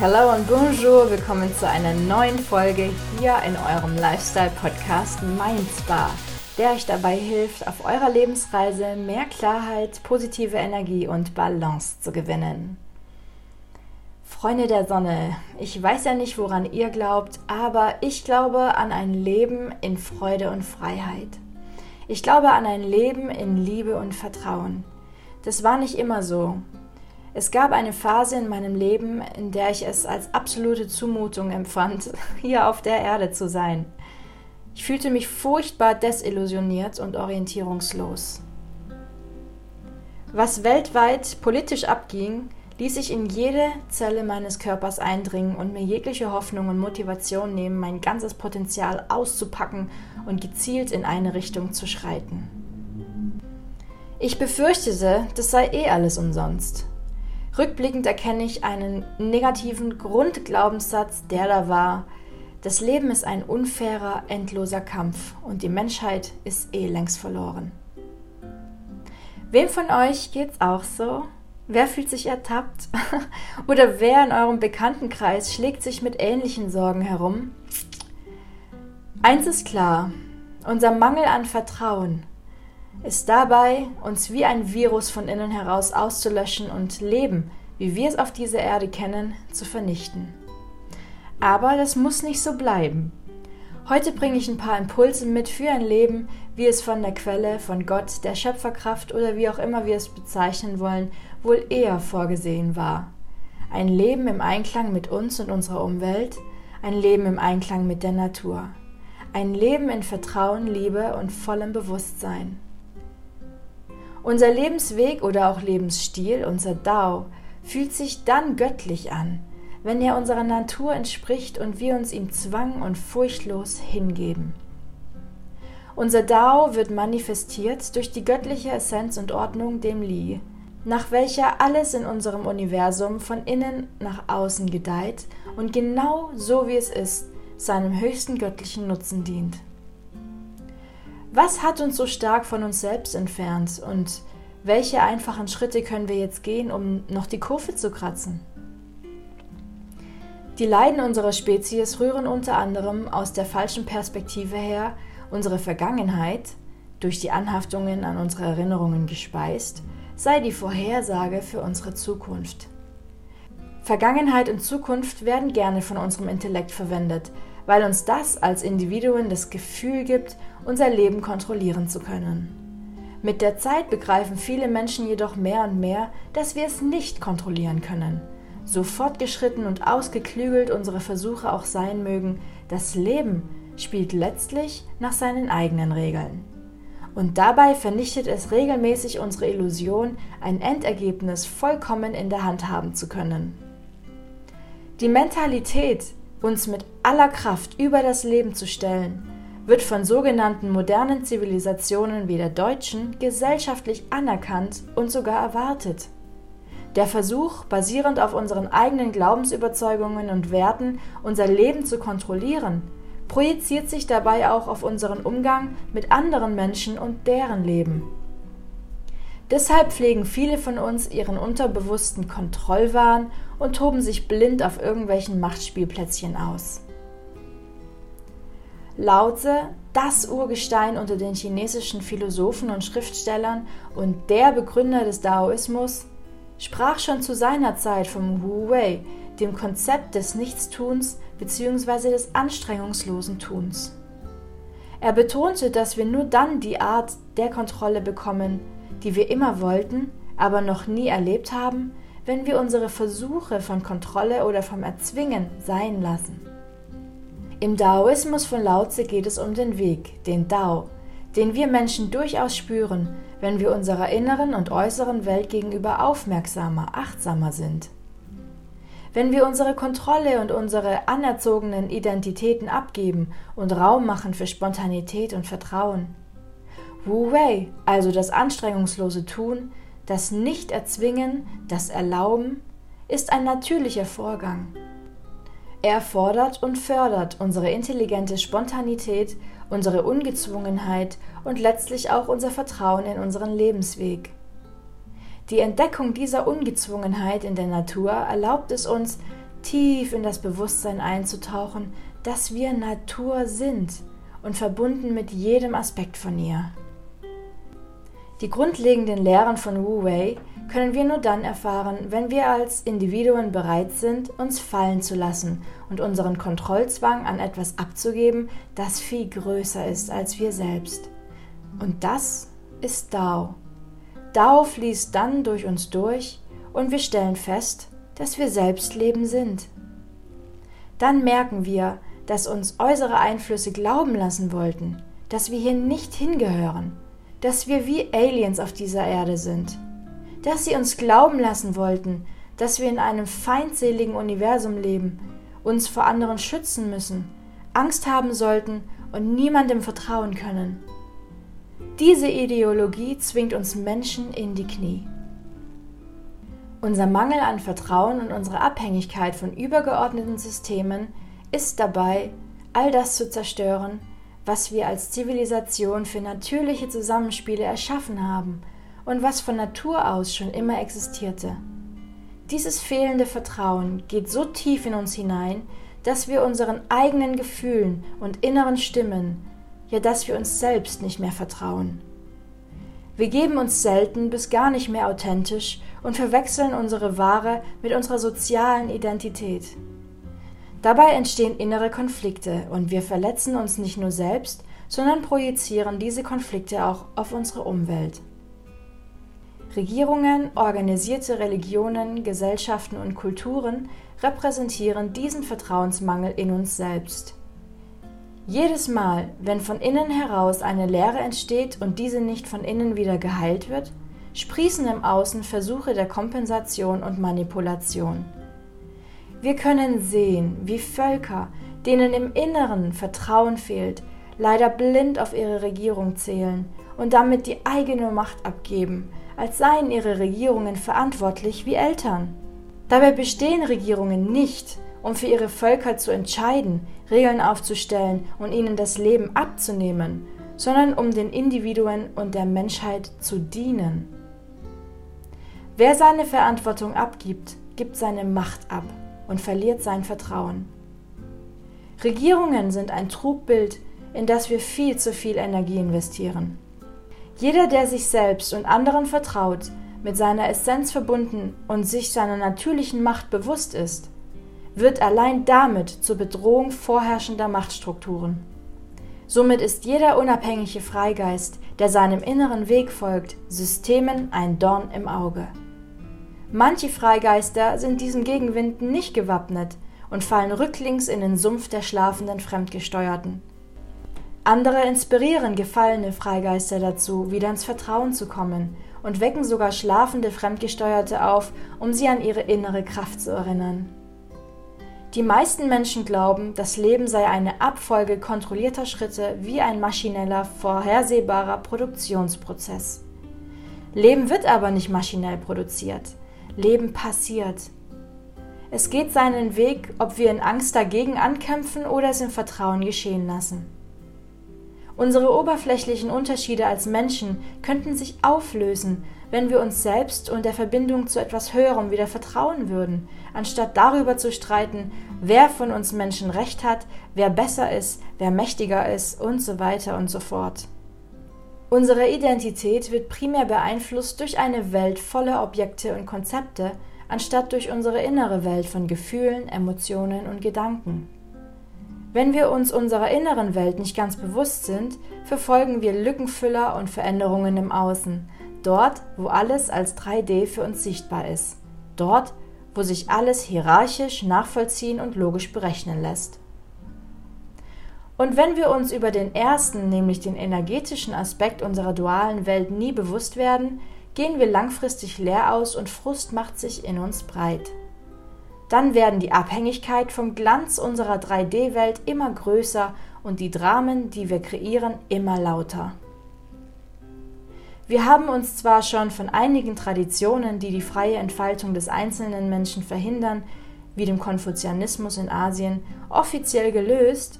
Hallo und bonjour, willkommen zu einer neuen Folge hier in eurem Lifestyle-Podcast Mind der euch dabei hilft, auf eurer Lebensreise mehr Klarheit, positive Energie und Balance zu gewinnen. Freunde der Sonne, ich weiß ja nicht, woran ihr glaubt, aber ich glaube an ein Leben in Freude und Freiheit. Ich glaube an ein Leben in Liebe und Vertrauen. Das war nicht immer so. Es gab eine Phase in meinem Leben, in der ich es als absolute Zumutung empfand, hier auf der Erde zu sein. Ich fühlte mich furchtbar desillusioniert und orientierungslos. Was weltweit politisch abging, ließ ich in jede Zelle meines Körpers eindringen und mir jegliche Hoffnung und Motivation nehmen, mein ganzes Potenzial auszupacken und gezielt in eine Richtung zu schreiten. Ich befürchtete, das sei eh alles umsonst. Rückblickend erkenne ich einen negativen Grundglaubenssatz, der da war, das Leben ist ein unfairer, endloser Kampf und die Menschheit ist eh längst verloren. Wem von euch geht's auch so? Wer fühlt sich ertappt? Oder wer in eurem Bekanntenkreis schlägt sich mit ähnlichen Sorgen herum? Eins ist klar, unser Mangel an Vertrauen ist dabei, uns wie ein Virus von innen heraus auszulöschen und Leben, wie wir es auf dieser Erde kennen, zu vernichten. Aber das muss nicht so bleiben. Heute bringe ich ein paar Impulse mit für ein Leben, wie es von der Quelle, von Gott, der Schöpferkraft oder wie auch immer wir es bezeichnen wollen, wohl eher vorgesehen war. Ein Leben im Einklang mit uns und unserer Umwelt, ein Leben im Einklang mit der Natur. Ein Leben in Vertrauen, Liebe und vollem Bewusstsein. Unser Lebensweg oder auch Lebensstil, unser Dao, fühlt sich dann göttlich an, wenn er unserer Natur entspricht und wir uns ihm zwang und furchtlos hingeben. Unser Dao wird manifestiert durch die göttliche Essenz und Ordnung dem Li, nach welcher alles in unserem Universum von innen nach außen gedeiht und genau so wie es ist, seinem höchsten göttlichen Nutzen dient. Was hat uns so stark von uns selbst entfernt und welche einfachen Schritte können wir jetzt gehen, um noch die Kurve zu kratzen? Die Leiden unserer Spezies rühren unter anderem aus der falschen Perspektive her, unsere Vergangenheit, durch die Anhaftungen an unsere Erinnerungen gespeist, sei die Vorhersage für unsere Zukunft. Vergangenheit und Zukunft werden gerne von unserem Intellekt verwendet, weil uns das als Individuen das Gefühl gibt, unser Leben kontrollieren zu können. Mit der Zeit begreifen viele Menschen jedoch mehr und mehr, dass wir es nicht kontrollieren können. So fortgeschritten und ausgeklügelt unsere Versuche auch sein mögen, das Leben spielt letztlich nach seinen eigenen Regeln. Und dabei vernichtet es regelmäßig unsere Illusion, ein Endergebnis vollkommen in der Hand haben zu können. Die Mentalität, uns mit aller Kraft über das Leben zu stellen, wird von sogenannten modernen Zivilisationen wie der deutschen gesellschaftlich anerkannt und sogar erwartet. Der Versuch, basierend auf unseren eigenen Glaubensüberzeugungen und Werten unser Leben zu kontrollieren, projiziert sich dabei auch auf unseren Umgang mit anderen Menschen und deren Leben. Deshalb pflegen viele von uns ihren unterbewussten Kontrollwahn und toben sich blind auf irgendwelchen Machtspielplätzchen aus. Laozi, das Urgestein unter den chinesischen Philosophen und Schriftstellern und der Begründer des Daoismus, sprach schon zu seiner Zeit vom Wu Wei, dem Konzept des Nichtstuns bzw. des anstrengungslosen Tuns. Er betonte, dass wir nur dann die Art der Kontrolle bekommen, die wir immer wollten, aber noch nie erlebt haben, wenn wir unsere Versuche von Kontrolle oder vom Erzwingen sein lassen. Im Daoismus von Laozi geht es um den Weg, den Dao, den wir Menschen durchaus spüren, wenn wir unserer inneren und äußeren Welt gegenüber aufmerksamer, achtsamer sind. Wenn wir unsere Kontrolle und unsere anerzogenen Identitäten abgeben und Raum machen für Spontanität und Vertrauen. Wu Wei, also das anstrengungslose Tun, das Nicht-Erzwingen, das Erlauben, ist ein natürlicher Vorgang. Er fordert und fördert unsere intelligente Spontanität, unsere Ungezwungenheit und letztlich auch unser Vertrauen in unseren Lebensweg. Die Entdeckung dieser Ungezwungenheit in der Natur erlaubt es uns, tief in das Bewusstsein einzutauchen, dass wir Natur sind und verbunden mit jedem Aspekt von ihr. Die grundlegenden Lehren von Wu Wei können wir nur dann erfahren, wenn wir als Individuen bereit sind, uns fallen zu lassen und unseren Kontrollzwang an etwas abzugeben, das viel größer ist als wir selbst. Und das ist Dao. Dao fließt dann durch uns durch und wir stellen fest, dass wir selbst Leben sind. Dann merken wir, dass uns äußere Einflüsse glauben lassen wollten, dass wir hier nicht hingehören, dass wir wie Aliens auf dieser Erde sind, dass sie uns glauben lassen wollten, dass wir in einem feindseligen Universum leben, uns vor anderen schützen müssen, Angst haben sollten und niemandem vertrauen können. Diese Ideologie zwingt uns Menschen in die Knie. Unser Mangel an Vertrauen und unsere Abhängigkeit von übergeordneten Systemen ist dabei, all das zu zerstören, was wir als Zivilisation für natürliche Zusammenspiele erschaffen haben und was von Natur aus schon immer existierte. Dieses fehlende Vertrauen geht so tief in uns hinein, dass wir unseren eigenen Gefühlen und inneren Stimmen, ja dass wir uns selbst nicht mehr vertrauen. Wir geben uns selten bis gar nicht mehr authentisch und verwechseln unsere wahre mit unserer sozialen Identität. Dabei entstehen innere Konflikte und wir verletzen uns nicht nur selbst, sondern projizieren diese Konflikte auch auf unsere Umwelt. Regierungen, organisierte Religionen, Gesellschaften und Kulturen repräsentieren diesen Vertrauensmangel in uns selbst. Jedes Mal, wenn von innen heraus eine Leere entsteht und diese nicht von innen wieder geheilt wird, sprießen im Außen Versuche der Kompensation und Manipulation. Wir können sehen, wie Völker, denen im Inneren Vertrauen fehlt, leider blind auf ihre Regierung zählen und damit die eigene Macht abgeben, als seien ihre Regierungen verantwortlich wie Eltern. Dabei bestehen Regierungen nicht, um für ihre Völker zu entscheiden, Regeln aufzustellen und ihnen das Leben abzunehmen, sondern um den Individuen und der Menschheit zu dienen. Wer seine Verantwortung abgibt, gibt seine Macht ab und verliert sein Vertrauen. Regierungen sind ein Trugbild, in das wir viel zu viel Energie investieren. Jeder, der sich selbst und anderen vertraut, mit seiner Essenz verbunden und sich seiner natürlichen Macht bewusst ist, wird allein damit zur Bedrohung vorherrschender Machtstrukturen. Somit ist jeder unabhängige Freigeist, der seinem inneren Weg folgt, Systemen ein Dorn im Auge. Manche Freigeister sind diesem Gegenwind nicht gewappnet und fallen rücklings in den Sumpf der schlafenden Fremdgesteuerten. Andere inspirieren gefallene Freigeister dazu, wieder ins Vertrauen zu kommen und wecken sogar schlafende Fremdgesteuerte auf, um sie an ihre innere Kraft zu erinnern. Die meisten Menschen glauben, das Leben sei eine Abfolge kontrollierter Schritte wie ein maschineller, vorhersehbarer Produktionsprozess. Leben wird aber nicht maschinell produziert. Leben passiert. Es geht seinen Weg, ob wir in Angst dagegen ankämpfen oder es im Vertrauen geschehen lassen. Unsere oberflächlichen Unterschiede als Menschen könnten sich auflösen, wenn wir uns selbst und der Verbindung zu etwas Höherem wieder vertrauen würden, anstatt darüber zu streiten, wer von uns Menschen recht hat, wer besser ist, wer mächtiger ist und so weiter und so fort. Unsere Identität wird primär beeinflusst durch eine Welt voller Objekte und Konzepte, anstatt durch unsere innere Welt von Gefühlen, Emotionen und Gedanken. Wenn wir uns unserer inneren Welt nicht ganz bewusst sind, verfolgen wir Lückenfüller und Veränderungen im Außen, Dort, wo alles als 3D für uns sichtbar ist. Dort, wo sich alles hierarchisch nachvollziehen und logisch berechnen lässt. Und wenn wir uns über den ersten, nämlich den energetischen Aspekt unserer dualen Welt nie bewusst werden, gehen wir langfristig leer aus und Frust macht sich in uns breit. Dann werden die Abhängigkeit vom Glanz unserer 3D-Welt immer größer und die Dramen, die wir kreieren, immer lauter. Wir haben uns zwar schon von einigen Traditionen, die die freie Entfaltung des einzelnen Menschen verhindern, wie dem Konfuzianismus in Asien, offiziell gelöst,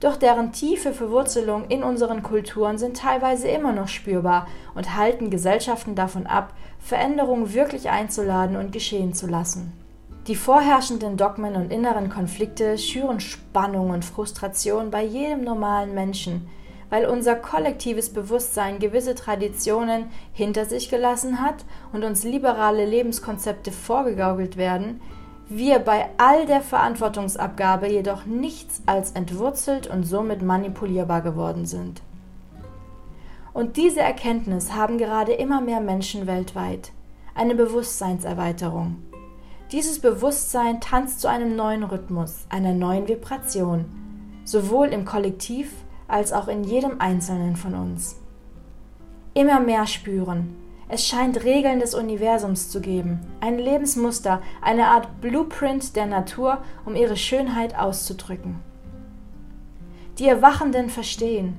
doch deren tiefe Verwurzelung in unseren Kulturen sind teilweise immer noch spürbar und halten Gesellschaften davon ab, Veränderungen wirklich einzuladen und geschehen zu lassen. Die vorherrschenden Dogmen und inneren Konflikte schüren Spannung und Frustration bei jedem normalen Menschen, weil unser kollektives Bewusstsein gewisse Traditionen hinter sich gelassen hat und uns liberale Lebenskonzepte vorgegaukelt werden, wir bei all der Verantwortungsabgabe jedoch nichts als entwurzelt und somit manipulierbar geworden sind. Und diese Erkenntnis haben gerade immer mehr Menschen weltweit. Eine Bewusstseinserweiterung. Dieses Bewusstsein tanzt zu einem neuen Rhythmus, einer neuen Vibration, sowohl im Kollektiv als auch in jedem Einzelnen von uns. Immer mehr spüren. Es scheint Regeln des Universums zu geben, ein Lebensmuster, eine Art Blueprint der Natur, um ihre Schönheit auszudrücken. Die Erwachenden verstehen,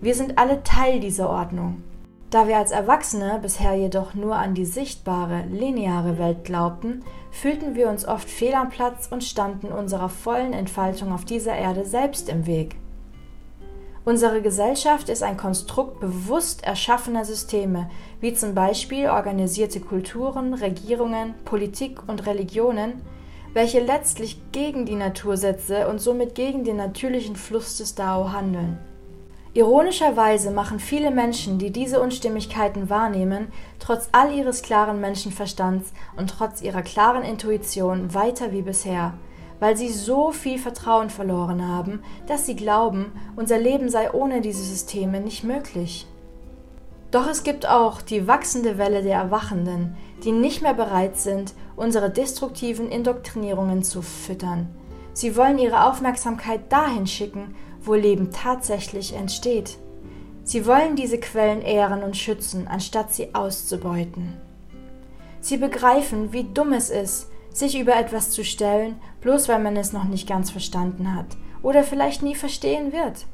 wir sind alle Teil dieser Ordnung. Da wir als Erwachsene bisher jedoch nur an die sichtbare, lineare Welt glaubten, fühlten wir uns oft fehl am Platz und standen unserer vollen Entfaltung auf dieser Erde selbst im Weg. Unsere Gesellschaft ist ein Konstrukt bewusst erschaffener Systeme, wie zum Beispiel organisierte Kulturen, Regierungen, Politik und Religionen, welche letztlich gegen die Natursätze und somit gegen den natürlichen Fluss des Dao handeln. Ironischerweise machen viele Menschen, die diese Unstimmigkeiten wahrnehmen, trotz all ihres klaren Menschenverstands und trotz ihrer klaren Intuition weiter wie bisher, weil sie so viel Vertrauen verloren haben, dass sie glauben, unser Leben sei ohne diese Systeme nicht möglich. Doch es gibt auch die wachsende Welle der Erwachenden, die nicht mehr bereit sind, unsere destruktiven Indoktrinierungen zu füttern. Sie wollen ihre Aufmerksamkeit dahin schicken, wo Leben tatsächlich entsteht. Sie wollen diese Quellen ehren und schützen, anstatt sie auszubeuten. Sie begreifen, wie dumm es ist, sich über etwas zu stellen, bloß weil man es noch nicht ganz verstanden hat oder vielleicht nie verstehen wird.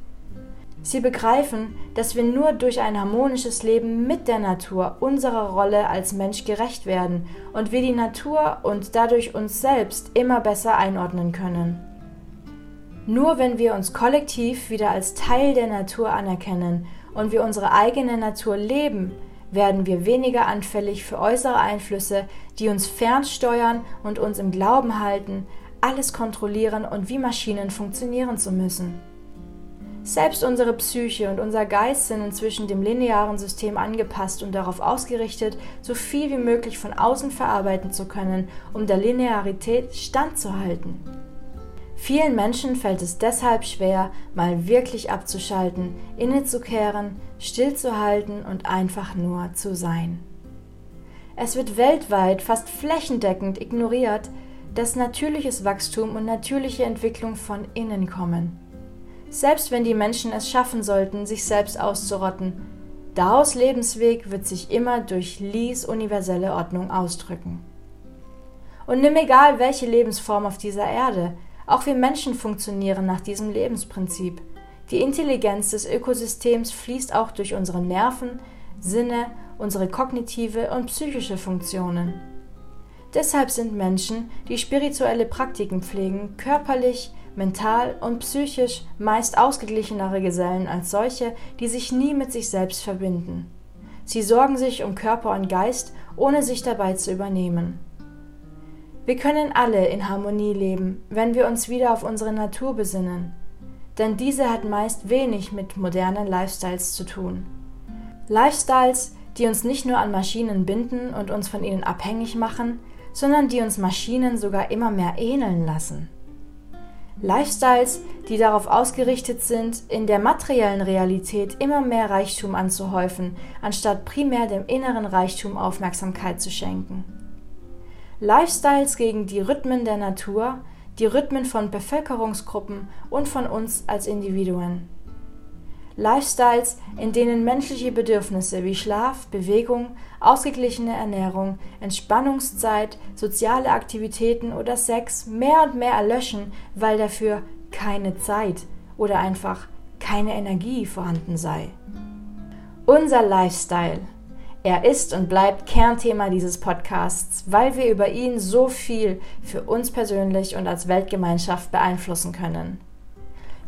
Sie begreifen, dass wir nur durch ein harmonisches Leben mit der Natur unserer Rolle als Mensch gerecht werden und wir die Natur und dadurch uns selbst immer besser einordnen können. Nur wenn wir uns kollektiv wieder als Teil der Natur anerkennen und wir unsere eigene Natur leben, werden wir weniger anfällig für äußere Einflüsse, die uns fernsteuern und uns im Glauben halten, alles kontrollieren und wie Maschinen funktionieren zu müssen. Selbst unsere Psyche und unser Geist sind inzwischen dem linearen System angepasst und darauf ausgerichtet, so viel wie möglich von außen verarbeiten zu können, um der Linearität standzuhalten. Vielen Menschen fällt es deshalb schwer, mal wirklich abzuschalten, innezukehren, stillzuhalten und einfach nur zu sein. Es wird weltweit fast flächendeckend ignoriert, dass natürliches Wachstum und natürliche Entwicklung von innen kommen. Selbst wenn die Menschen es schaffen sollten, sich selbst auszurotten, Daos Lebensweg wird sich immer durch Lees universelle Ordnung ausdrücken. Und nimm egal welche Lebensform auf dieser Erde, auch wir Menschen funktionieren nach diesem Lebensprinzip. Die Intelligenz des Ökosystems fließt auch durch unsere Nerven, Sinne, unsere kognitive und psychische Funktionen. Deshalb sind Menschen, die spirituelle Praktiken pflegen, körperlich, mental und psychisch meist ausgeglichenere Gesellen als solche, die sich nie mit sich selbst verbinden. Sie sorgen sich um Körper und Geist, ohne sich dabei zu übernehmen. Wir können alle in Harmonie leben, wenn wir uns wieder auf unsere Natur besinnen, denn diese hat meist wenig mit modernen Lifestyles zu tun. Lifestyles, die uns nicht nur an Maschinen binden und uns von ihnen abhängig machen, sondern die uns Maschinen sogar immer mehr ähneln lassen. Lifestyles, die darauf ausgerichtet sind, in der materiellen Realität immer mehr Reichtum anzuhäufen, anstatt primär dem inneren Reichtum Aufmerksamkeit zu schenken. Lifestyles gegen die Rhythmen der Natur, die Rhythmen von Bevölkerungsgruppen und von uns als Individuen. Lifestyles, in denen menschliche Bedürfnisse wie Schlaf, Bewegung, ausgeglichene Ernährung, Entspannungszeit, soziale Aktivitäten oder Sex mehr und mehr erlöschen, weil dafür keine Zeit oder einfach keine Energie vorhanden sei. Unser Lifestyle er ist und bleibt Kernthema dieses Podcasts, weil wir über ihn so viel für uns persönlich und als Weltgemeinschaft beeinflussen können.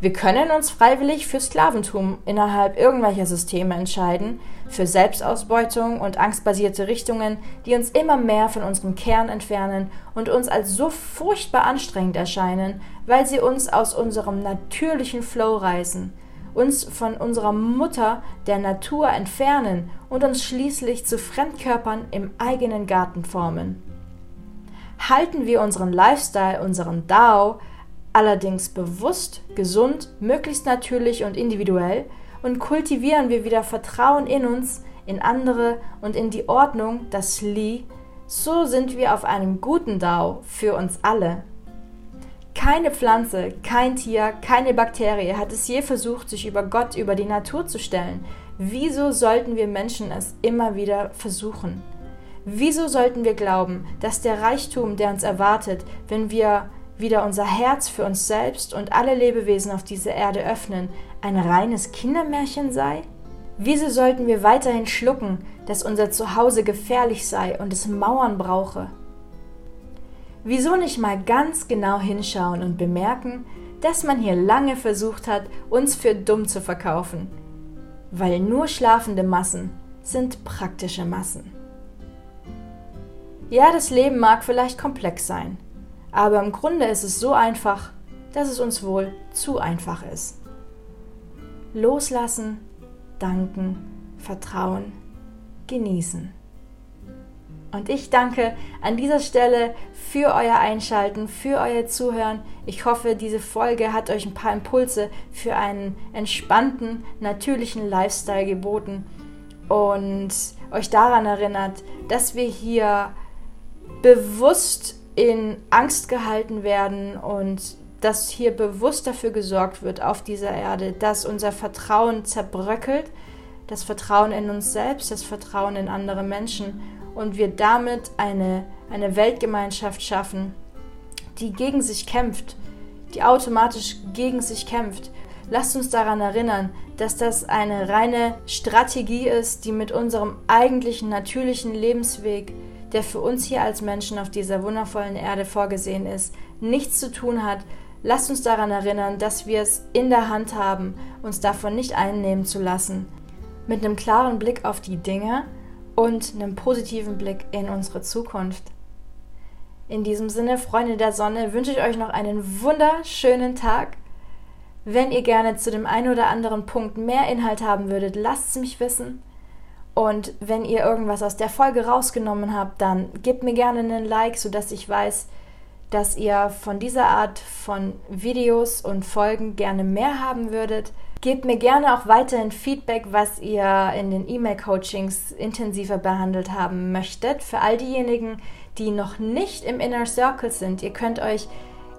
Wir können uns freiwillig für Sklaventum innerhalb irgendwelcher Systeme entscheiden, für Selbstausbeutung und angstbasierte Richtungen, die uns immer mehr von unserem Kern entfernen und uns als so furchtbar anstrengend erscheinen, weil sie uns aus unserem natürlichen Flow reißen, uns von unserer Mutter der Natur entfernen und uns schließlich zu Fremdkörpern im eigenen Garten formen. Halten wir unseren Lifestyle, unseren Dao, allerdings bewusst, gesund, möglichst natürlich und individuell und kultivieren wir wieder Vertrauen in uns, in andere und in die Ordnung, das Li, so sind wir auf einem guten Dao für uns alle. Keine Pflanze, kein Tier, keine Bakterie hat es je versucht, sich über Gott, über die Natur zu stellen. Wieso sollten wir Menschen es immer wieder versuchen? Wieso sollten wir glauben, dass der Reichtum, der uns erwartet, wenn wir wieder unser Herz für uns selbst und alle Lebewesen auf dieser Erde öffnen, ein reines Kindermärchen sei? Wieso sollten wir weiterhin schlucken, dass unser Zuhause gefährlich sei und es Mauern brauche? Wieso nicht mal ganz genau hinschauen und bemerken, dass man hier lange versucht hat, uns für dumm zu verkaufen? Weil nur schlafende Massen sind praktische Massen. Ja, das Leben mag vielleicht komplex sein, aber im Grunde ist es so einfach, dass es uns wohl zu einfach ist. Loslassen, danken, vertrauen, genießen. Und ich danke an dieser Stelle für euer Einschalten, für euer Zuhören. Ich hoffe, diese Folge hat euch ein paar Impulse für einen entspannten, natürlichen Lifestyle geboten und euch daran erinnert, dass wir hier bewusst in Angst gehalten werden und dass hier bewusst dafür gesorgt wird auf dieser Erde, dass unser Vertrauen zerbröckelt, das Vertrauen in uns selbst, das Vertrauen in andere Menschen und wir damit eine, eine Weltgemeinschaft schaffen, die gegen sich kämpft, die automatisch gegen sich kämpft. Lasst uns daran erinnern, dass das eine reine Strategie ist, die mit unserem eigentlichen natürlichen Lebensweg der für uns hier als Menschen auf dieser wundervollen Erde vorgesehen ist, nichts zu tun hat, lasst uns daran erinnern, dass wir es in der Hand haben, uns davon nicht einnehmen zu lassen, mit einem klaren Blick auf die Dinge und einem positiven Blick in unsere Zukunft. In diesem Sinne, Freunde der Sonne, wünsche ich euch noch einen wunderschönen Tag. Wenn ihr gerne zu dem einen oder anderen Punkt mehr Inhalt haben würdet, lasst es mich wissen. Und wenn ihr irgendwas aus der Folge rausgenommen habt, dann gebt mir gerne einen Like, sodass ich weiß, dass ihr von dieser Art von Videos und Folgen gerne mehr haben würdet. Gebt mir gerne auch weiterhin Feedback, was ihr in den E-Mail-Coachings intensiver behandelt haben möchtet. Für all diejenigen, die noch nicht im Inner Circle sind, ihr könnt euch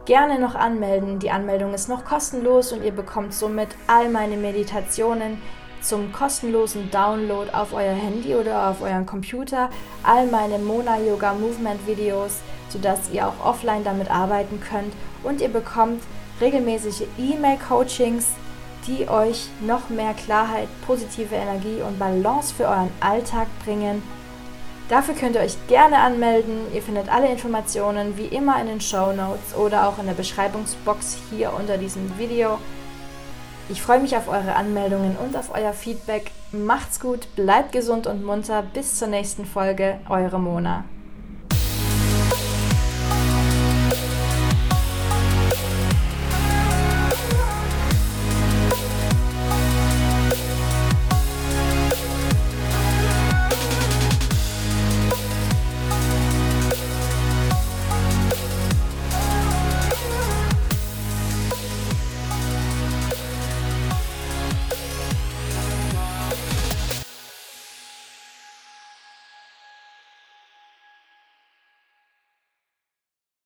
gerne noch anmelden. Die Anmeldung ist noch kostenlos und ihr bekommt somit all meine Meditationen zum kostenlosen Download auf euer Handy oder auf euren Computer all meine Mona Yoga Movement Videos, sodass ihr auch offline damit arbeiten könnt und ihr bekommt regelmäßige E-Mail-Coachings, die euch noch mehr Klarheit, positive Energie und Balance für euren Alltag bringen. Dafür könnt ihr euch gerne anmelden. Ihr findet alle Informationen wie immer in den Show Notes oder auch in der Beschreibungsbox hier unter diesem Video. Ich freue mich auf eure Anmeldungen und auf euer Feedback. Macht's gut, bleibt gesund und munter. Bis zur nächsten Folge. Eure Mona.